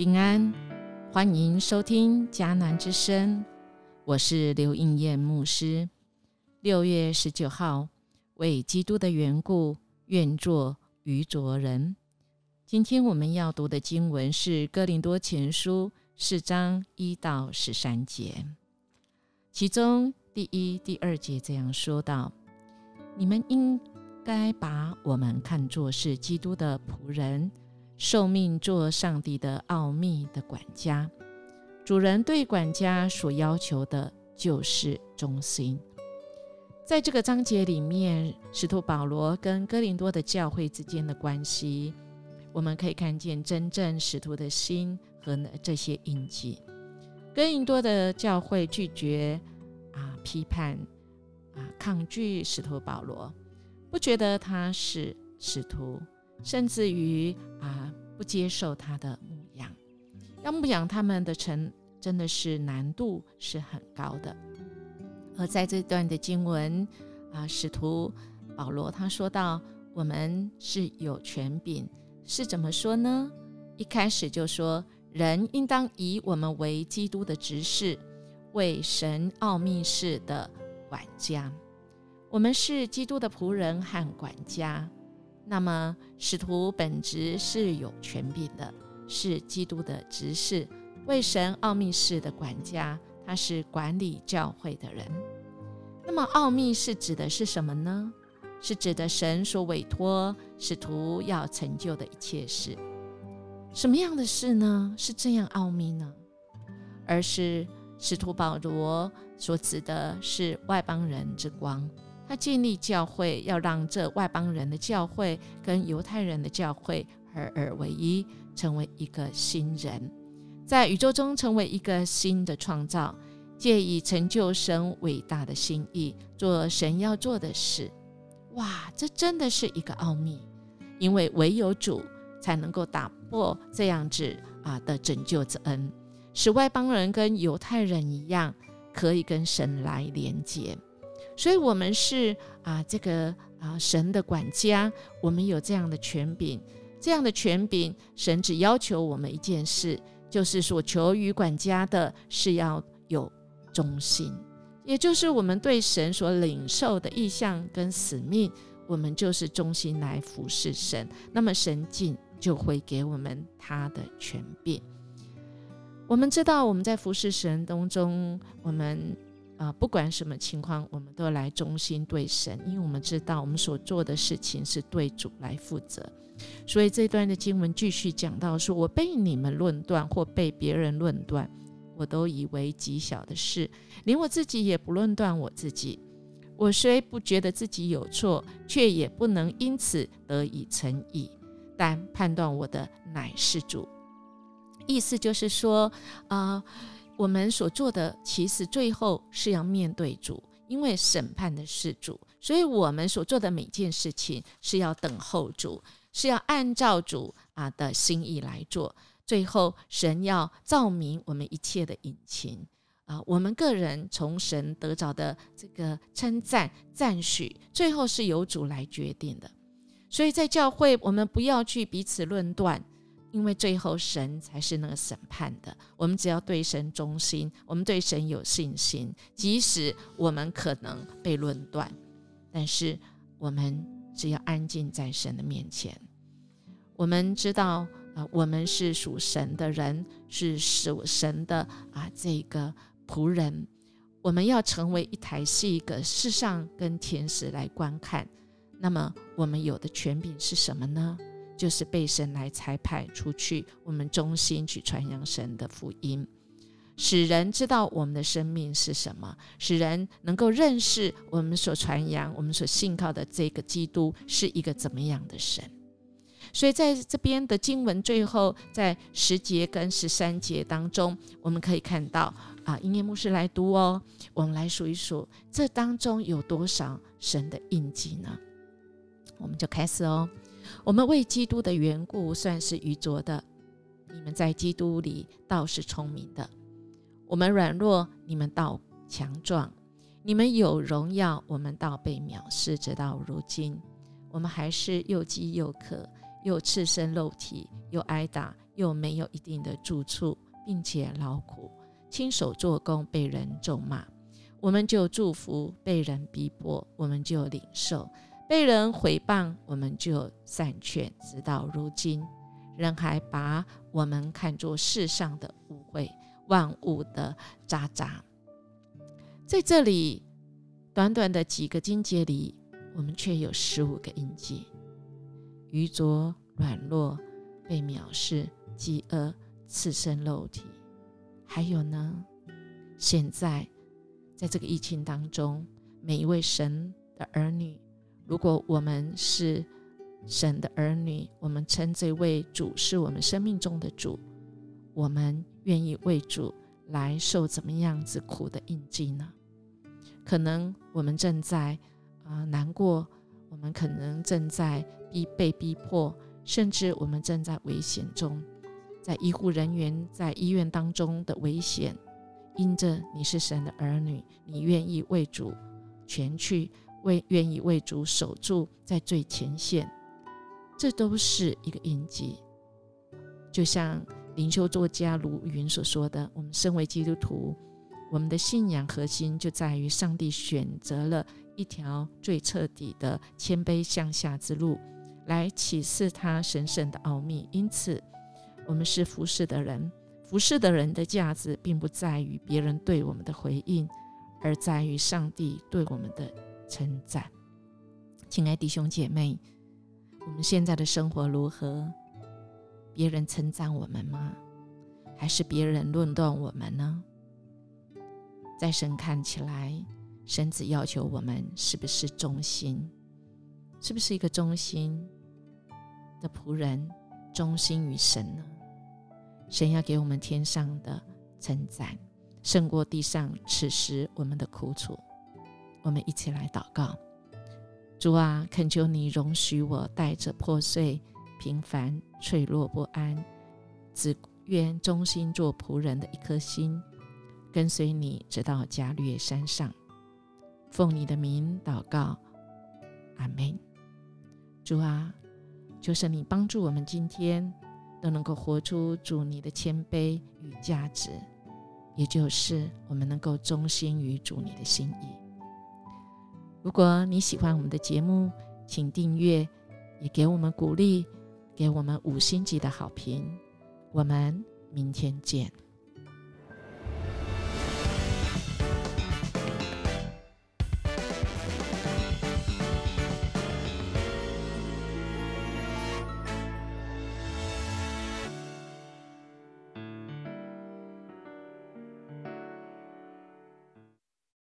平安，欢迎收听迦南之声，我是刘应燕牧师。六月十九号，为基督的缘故，愿做愚拙人。今天我们要读的经文是《哥林多前书》四章一到十三节，其中第一、第二节这样说道：“你们应该把我们看作是基督的仆人。”受命做上帝的奥秘的管家，主人对管家所要求的就是忠心。在这个章节里面，使徒保罗跟哥林多的教会之间的关系，我们可以看见真正使徒的心和这些印记。哥林多的教会拒绝啊批判啊抗拒使徒保罗，不觉得他是使徒。甚至于啊，不接受他的牧养，要牧养他们的城，真的是难度是很高的。而在这段的经文啊，使徒保罗他说到，我们是有权柄，是怎么说呢？一开始就说，人应当以我们为基督的执事，为神奥秘事的管家。我们是基督的仆人和管家。那么，使徒本职是有权柄的，是基督的执事，为神奥秘事的管家，他是管理教会的人。那么，奥秘是指的是什么呢？是指的神所委托使徒要成就的一切事。什么样的事呢？是这样奥秘呢？而是使徒保罗所指的是外邦人之光。他建立教会，要让这外邦人的教会跟犹太人的教会合而为一，成为一个新人，在宇宙中成为一个新的创造，借以成就神伟大的心意，做神要做的事。哇，这真的是一个奥秘，因为唯有主才能够打破这样子啊的拯救之恩，使外邦人跟犹太人一样，可以跟神来连接。所以，我们是啊，这个啊，神的管家，我们有这样的权柄，这样的权柄，神只要求我们一件事，就是所求于管家的是要有忠心，也就是我们对神所领受的意向跟使命，我们就是忠心来服侍神，那么神尽就会给我们他的权柄。我们知道，我们在服侍神当中，我们。啊，不管什么情况，我们都来忠心对神，因为我们知道我们所做的事情是对主来负责。所以这段的经文继续讲到说：“我被你们论断或被别人论断，我都以为极小的事，连我自己也不论断我自己。我虽不觉得自己有错，却也不能因此得以成义。但判断我的乃是主。”意思就是说，啊。我们所做的，其实最后是要面对主，因为审判的是主，所以我们所做的每件事情是要等候主，是要按照主啊的心意来做。最后，神要照明我们一切的引擎啊，我们个人从神得着的这个称赞赞许，最后是由主来决定的。所以在教会，我们不要去彼此论断。因为最后神才是那个审判的，我们只要对神忠心，我们对神有信心，即使我们可能被论断，但是我们只要安静在神的面前。我们知道啊，我们是属神的人，是属神的啊这个仆人，我们要成为一台是一个世上跟天使来观看。那么我们有的权柄是什么呢？就是被神来裁派出去，我们忠心去传扬神的福音，使人知道我们的生命是什么，使人能够认识我们所传扬、我们所信靠的这个基督是一个怎么样的神。所以在这边的经文最后，在十节跟十三节当中，我们可以看到啊，音乐牧师来读哦，我们来数一数，这当中有多少神的印记呢？我们就开始哦。我们为基督的缘故算是愚拙的，你们在基督里倒是聪明的。我们软弱，你们倒强壮；你们有荣耀，我们倒被藐视。直到如今，我们还是又饥又渴，又赤身露体，又挨打，又没有一定的住处，并且劳苦，亲手做工，被人咒骂，我们就祝福；被人逼迫，我们就领受；被人毁谤，我们就散劝。直到如今，人还把我们看作世上的污秽，万物的渣渣。在这里，短短的几个经节里，我们却有十五个印记：愚拙、软弱、被藐视、饥饿、赤身肉体。还有呢？现在，在这个疫情当中，每一位神的儿女，如果我们是神的儿女，我们称这位主是我们生命中的主，我们愿意为主来受怎么样子苦的印记呢？可能我们正在啊难过，我们可能正在逼被逼迫，甚至我们正在危险中，在医护人员在医院当中的危险，因着你是神的儿女，你愿意为主全去为愿意为主守住在最前线，这都是一个印记。就像灵修作家卢云所说的，我们身为基督徒。我们的信仰核心就在于上帝选择了一条最彻底的谦卑向下之路，来启示他神圣的奥秘。因此，我们是服侍的人。服侍的人的价值，并不在于别人对我们的回应，而在于上帝对我们的称赞。亲爱弟兄姐妹，我们现在的生活如何？别人称赞我们吗？还是别人论断我们呢？在神看起来，神只要求我们是不是忠心，是不是一个忠心的仆人，忠心于神呢？神要给我们天上的称赞，胜过地上此时我们的苦楚。我们一起来祷告：主啊，恳求你容许我带着破碎、平凡、脆弱、不安，只愿忠心做仆人的一颗心。跟随你直到加略山上，奉你的名祷告，阿门。主啊，就是你帮助我们今天都能够活出主你的谦卑与价值，也就是我们能够忠心于主你的心意。如果你喜欢我们的节目，请订阅，也给我们鼓励，给我们五星级的好评。我们明天见。